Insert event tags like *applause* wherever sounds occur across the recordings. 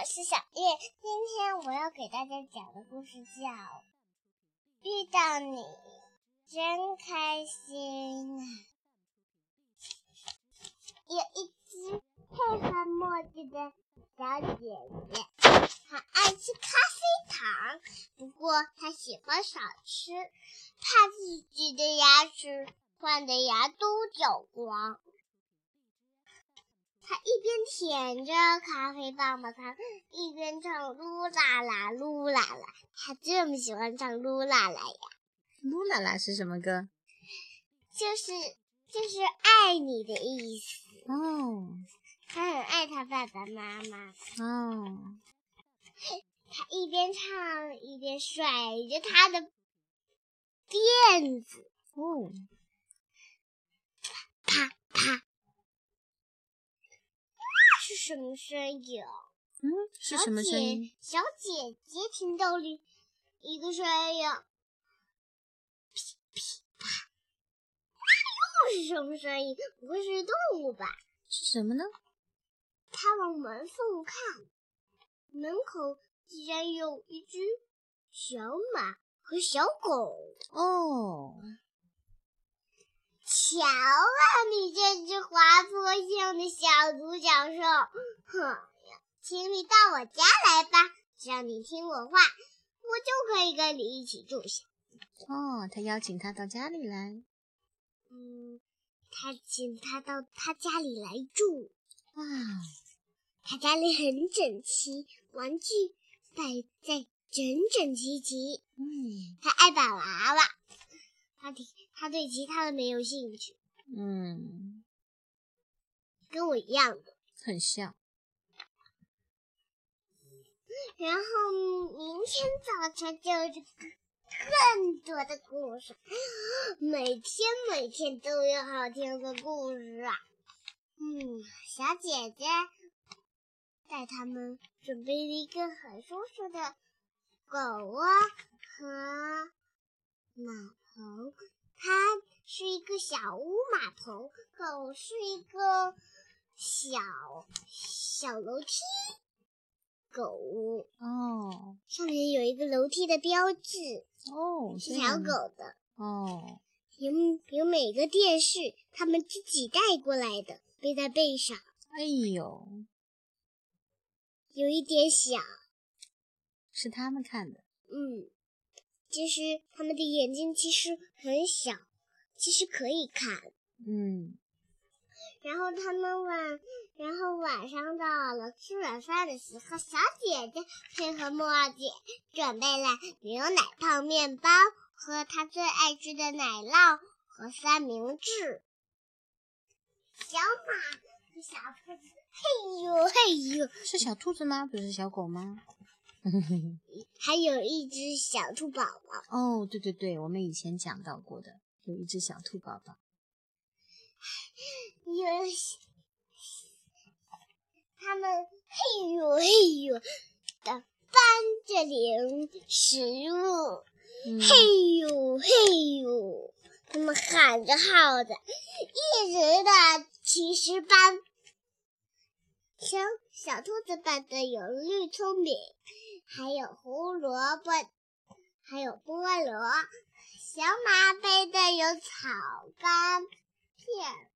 我是小月。今天我要给大家讲的故事叫《遇到你真开心》啊！有一只配合墨迹的小姐姐，她爱吃咖啡糖，不过她喜欢少吃，怕自己的牙齿换的牙都掉光。他一边舔着咖啡棒棒糖，一边唱噜啦啦噜啦啦。他这么喜欢唱噜啦啦呀！噜啦啦是什么歌？就是就是爱你的意思哦。他很爱他爸爸妈妈哦。他一边唱一边甩着他的辫子哦，啪啪。是什么声音？嗯，是什么声音？小姐姐听到了一个声音，噼噼啪，那又是什么声音？不会是动物吧？是什么呢？她往门缝看，门口竟然有一只小马和小狗。哦。瞧啊，你这只滑坡性的小独角兽！哼呀，请你到我家来吧，只要你听我话，我就可以跟你一起住下。哦，他邀请他到家里来。嗯，他请他到他家里来住。哇，他家里很整齐，玩具摆在整整齐齐。嗯，他爱把娃娃。他对他对其他的没有兴趣，嗯，跟我一样的，很像。然后明天早晨就是更多的故事，每天每天都有好听的故事啊。嗯，小姐姐带他们准备了一个很舒服的狗窝和马。棚，它是一个小屋马棚，狗是一个小小楼梯，狗。屋哦，上面有一个楼梯的标志哦，是小狗的。哦，有有每个电视，他们自己带过来的，背在背上。哎呦，有一点小，是他们看的，嗯。其实他们的眼睛其实很小，其实可以看。嗯。然后他们晚，然后晚上到了吃晚饭的时候，小姐姐配合墨姐准备了牛奶泡面包和她最爱吃的奶酪和三明治。小马和小兔子，嘿呦嘿呦，是小兔子吗？不是小狗吗？*laughs* 还有一只小兔宝宝哦，对对对，我们以前讲到过的，有一只小兔宝宝，有他们嘿呦嘿呦的搬着零食物，嘿呦嘿呦，他们喊着号的，一直的其实搬。小小兔子搬的有绿葱饼。还有胡萝卜，还有菠萝。小马背的有草干片，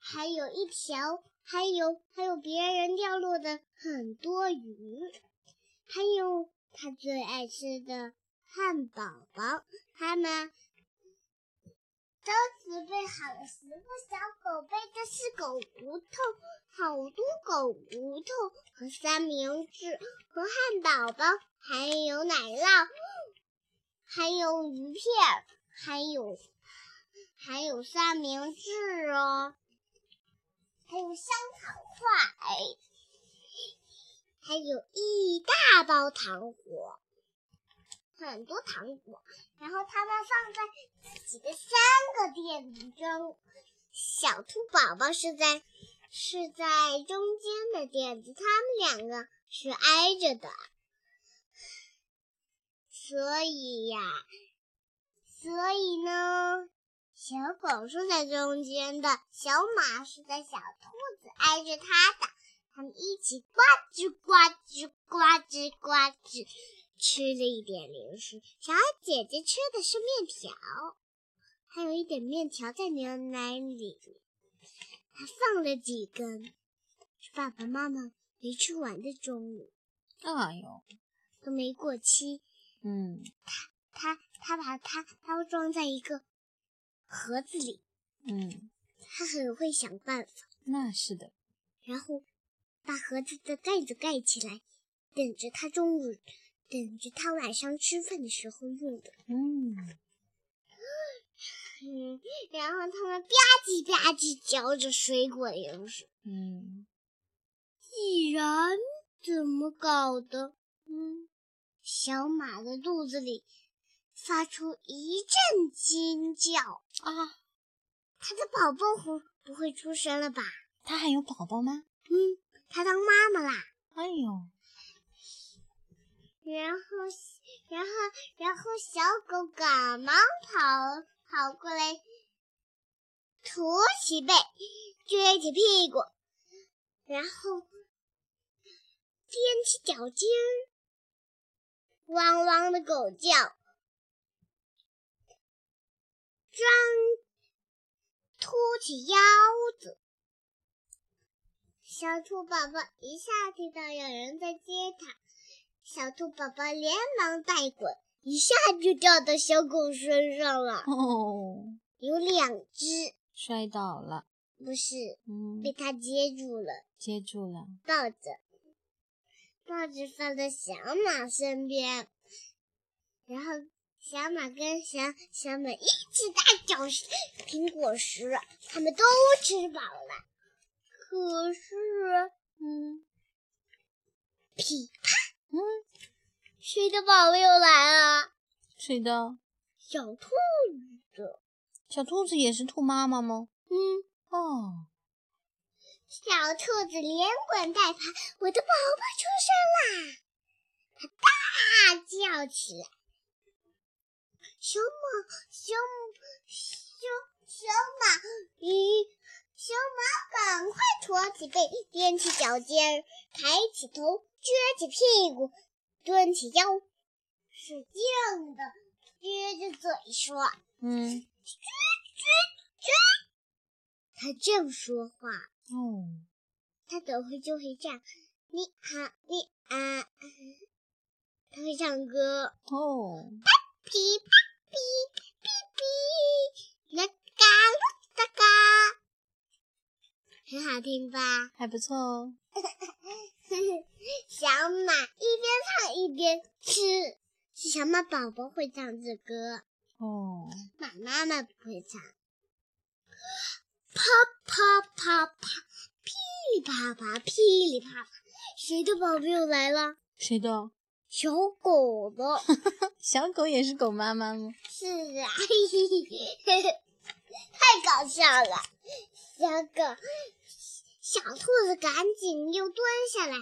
还有一条，还有还有别人掉落的很多鱼，还有他最爱吃的汉堡包。他们都准备好了食物。小狗背的是狗骨头。好多狗骨头和三明治和汉堡包，还有奶酪，还有鱼片，还有还有三明治哦，还有香草块，还有一大包糖果，很多糖果。然后他们放在自己的三个垫子中，小兔宝宝是在。是在中间的垫子，他们两个是挨着的，所以呀，所以呢，小狗是在中间的，小马是在小兔子挨着它的，他们一起呱吱呱吱呱吱呱吱，吃了一点零食。小姐姐吃的是面条，还有一点面条在牛奶里，她放了几根。是爸爸妈妈没吃完的中午。哎呦，都没过期。嗯，他他他把它包装在一个盒子里。嗯，他很会想办法。那是的。然后把盒子的盖子盖起来，等着他中午，等着他晚上吃饭的时候用的。嗯嗯，然后他们吧唧吧唧嚼着水果零食。嗯。既然怎么搞的？嗯，小马的肚子里发出一阵惊叫啊！他的宝宝会不会出生了吧？他还有宝宝吗？嗯，他当妈妈啦！哎呦！然后，然后，然后，小狗赶忙跑跑过来，驼起背，撅起屁股，然后。踮起脚尖，汪汪的狗叫，张凸起腰子。小兔宝宝一下听到有人在接它，小兔宝宝连忙带滚，一下就掉到小狗身上了。哦，有两只摔倒了，不是，嗯，被它接住了，接住了，抱着。抱着放在小马身边，然后小马跟小小马一起大嚼苹果时，他们都吃饱了。可是，嗯，噼啪，嗯，谁的宝宝又来了？谁的？小兔子。小兔子也是兔妈妈吗？嗯，哦。小兔子连滚带爬，我的宝宝出生啦！它大叫起来。小马，小小小马，咦，小马赶快驼起背，踮起脚尖儿，抬起头，撅起屁股，蹲起腰，使劲的撅着嘴说：“嗯，撅撅撅。”他这样说话。哦，他等会就会这样，你好，你啊，他会唱歌哦，啪噼啪噼噼噼，啦嘎啦哒嘎，很好听吧？还不错哦。*laughs* *laughs* 小马一边唱一边吃，是小马宝宝会唱这歌哦，马妈妈不会唱。啪啪啪啪，噼里啪啪，噼里啪啪，谁的宝贝又来了？谁的？小狗的。*laughs* 小狗也是狗妈妈吗？是啊，*laughs* 太搞笑了。小狗，小兔子赶紧又蹲下来，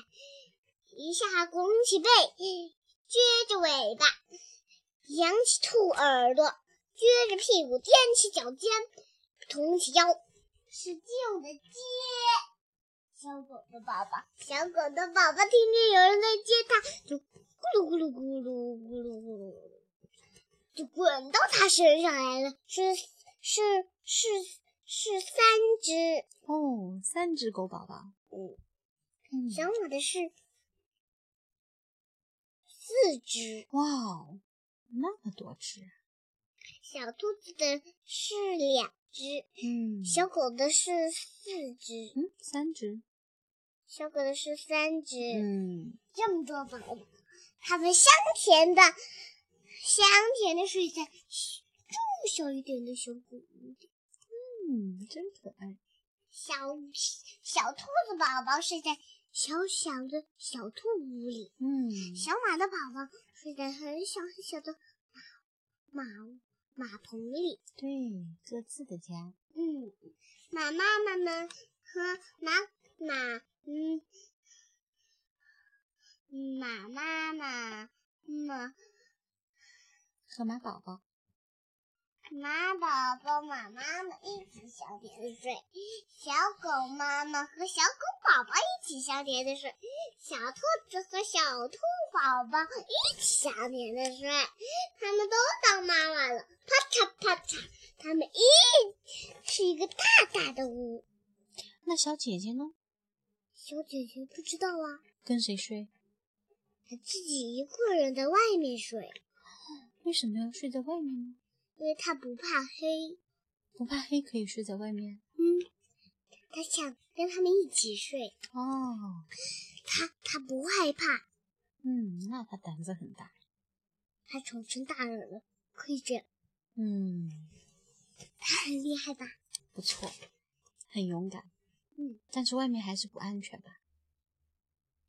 一下拱起背，撅着尾巴，扬起兔耳朵，撅着屁股，踮起脚尖，耸起腰。使劲的接小狗的宝宝，小狗的宝宝听见有人在接它，就咕噜咕噜咕噜咕噜咕噜，就滚到它身上来了。是是是是三只哦，三只狗宝宝。嗯，小马的是四只。哇哦，那么多只。小兔子的是两。只，嗯，小狗的是四只，嗯，三只，小狗的是三只，嗯，这么多宝宝，它们香甜的，香甜的睡在这么小一点的小狗嗯，真可爱。小小兔子宝宝睡在小小的小兔屋里，嗯，小马的宝宝睡在很小很小的马马。马棚里，对，各自的家。嗯，马妈妈们和马马嗯，马妈妈马和马宝宝，马宝宝马妈妈一起小甜睡。小狗妈妈和小狗宝宝一起相连的睡，小兔子和小兔宝宝一起相连的睡，他们都当妈妈了，啪嚓啪嚓，他们一是一个大大的屋。那小姐姐呢？小姐姐不知道啊，跟谁睡？她自己一个人在外面睡。为什么要睡在外面呢？因为他不怕黑，不怕黑可以睡在外面。嗯，他想跟他们一起睡。哦，他他不害怕，嗯，那他胆子很大。她长成大人了，可以这样。嗯，他很厉害吧？不错，很勇敢。嗯，但是外面还是不安全吧？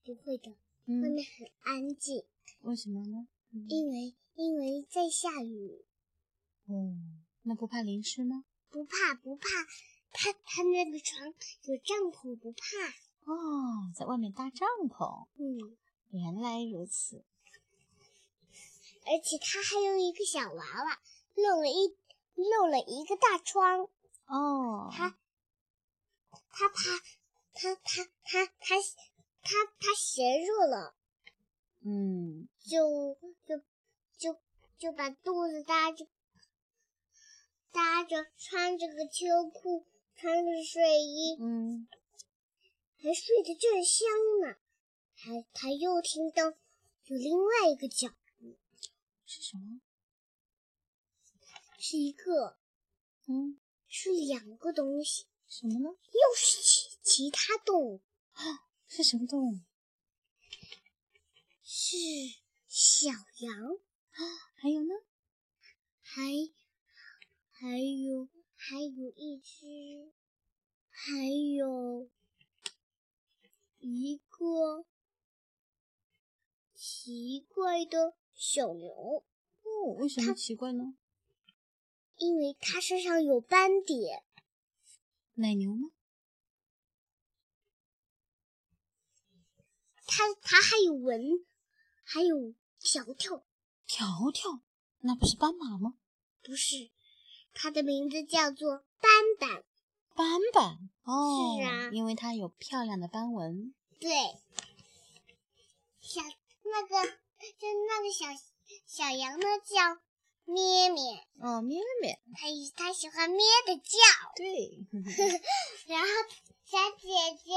不会的，外嗯，面很安静，为什么呢？嗯因为因为在下雨，哦，那不怕淋湿吗？不怕不怕。他他那个床有帐篷，不怕。哦，在外面搭帐篷。嗯，原来如此。而且他还有一个小娃娃，漏了一漏了一个大窗。哦，他他怕他他他他他他嫌热了，嗯，就就就就把肚子搭着搭着，穿着个秋裤，穿着睡衣，嗯，还睡得正香呢。他他又听到有另外一个脚步，是什么？是一个嗯，是两个东西，什么呢？又是其其他动物啊，是什么动物？是小羊啊。还有呢？还还有还有一只，还有一个奇怪的小牛，哦，为什么奇怪呢？因为它身上有斑点。奶牛吗？它它还有纹，还有条条，条条，那不是斑马吗？不是，它的名字叫做斑斑。斑斑哦，是啊因为它有漂亮的斑纹。对，小那个就那个小小羊呢叫咩咩。哦，咩咩，它它喜欢咩的叫，对，*laughs* 然后小姐姐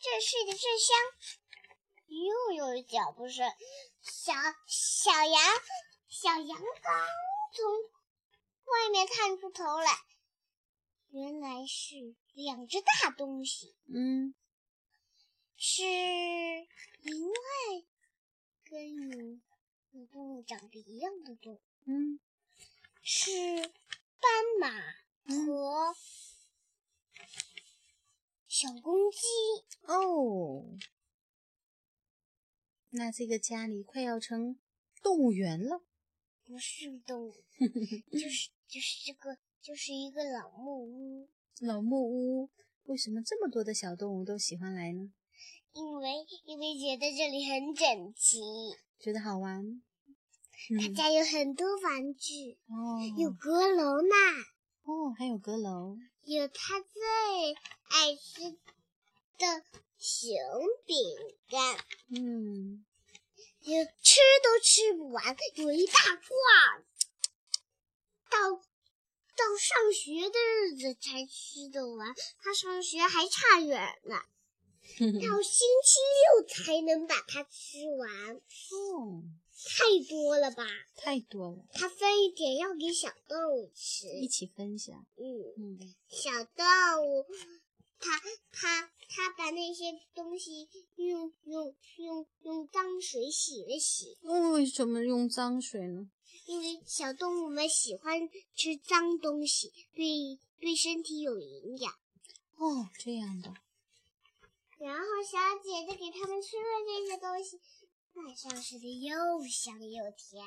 正睡得正香，又有脚步声，小小羊小羊刚从外面探出头来，原来是两只大东西，嗯，是另外跟有有动物长得一样的动物，嗯，是斑马和小公鸡。哦，那这个家里快要成动物园了。不是动物，*laughs* 就是就是这个，就是一个老木屋。老木屋，为什么这么多的小动物都喜欢来呢？因为因为觉得这里很整齐，觉得好玩。大嗯，家有很多玩具，哦，有阁楼呢，哦，还有阁楼。有他最爱吃的熊饼干，嗯，有吃都吃不完，有一大罐，到到上学的日子才吃得完，他上学还差远呢。*laughs* 到星期六才能把它吃完，哦，太多了吧？太多了，他分一点要给小动物吃。一起分享。嗯，嗯，小动物，它它它把那些东西用用用用脏水洗了洗，为什么用脏水呢？因为小动物们喜欢吃脏东西，对对身体有营养。哦，这样的。然后小姐姐给它们吃了这些东西，晚上吃的又香又甜，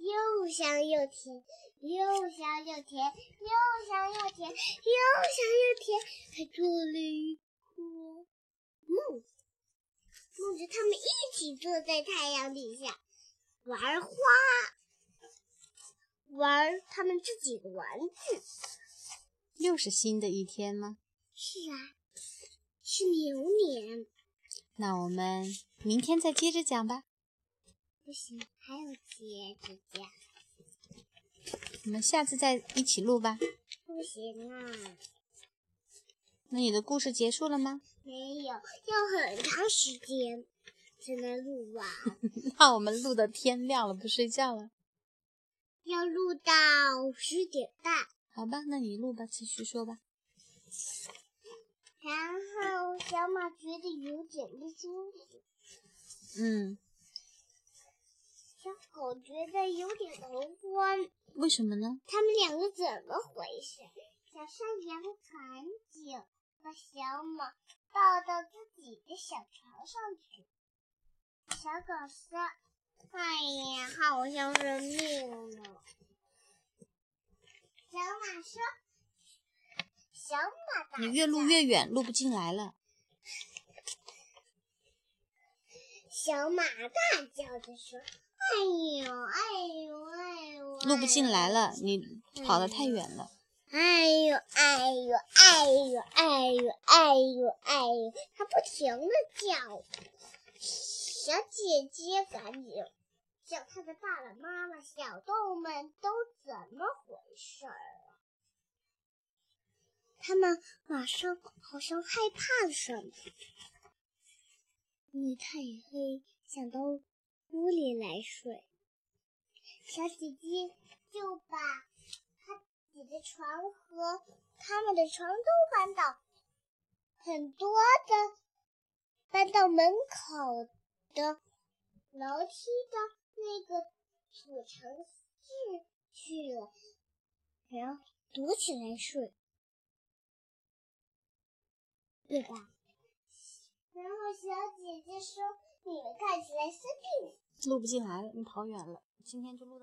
又香又甜，又香又甜，又香又甜，又香又甜，还做了一个梦，梦着他们一起坐在太阳底下玩花，玩他们自己的玩具。又是新的一天吗？是啊，是牛年。那我们明天再接着讲吧。不行，还有接着讲。我们下次再一起录吧。不行啊。那你的故事结束了吗？没有，要很长时间才能录完。*laughs* 那我们录的天亮了，不睡觉了。要录到十点半。好吧，那你录吧，继续说吧。然后小马觉得有点不舒服。嗯。小狗觉得有点头昏。为什么呢？他们两个怎么回事？小山羊赶紧把小马抱到自己的小床上去。小狗说：“哎呀，好像生病了。”小马说：“小马，你越录越远，录不进来了。”小马大叫着说：“哎呦，哎呦，哎呦！”录不进来了，你跑得太远了。哎呦，哎呦，哎呦，哎呦，哎呦，哎呦！它不停的叫。小姐姐赶紧叫她的爸爸妈妈、小动物们都怎么回事儿他们马上好像害怕什么。因为太黑，想到屋里来睡。小姐姐就把她自己的床和他们的床都搬到很多的搬到门口。的楼梯的那个储藏室去了，然后躲起来睡，对吧？然后小姐姐说：“你们看起来生病。”录不进来了，你跑远了。今天就录到。